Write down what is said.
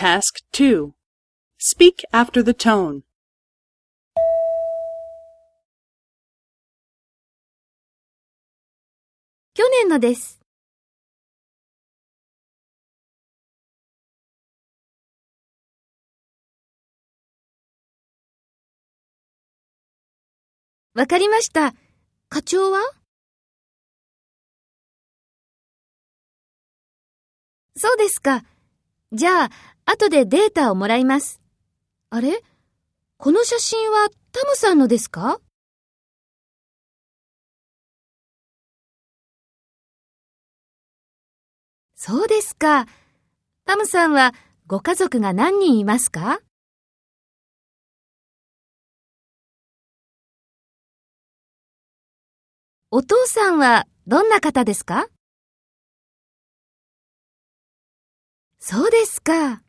Task 2 Speak after the tone. 去年のです。わかりました。課長はそうですか。じゃあ、後でデータをもらいます。あれ？この写真はタムさんのですか？そうですか。タムさんはご家族が何人いますか？お父さんはどんな方ですか？そうですか。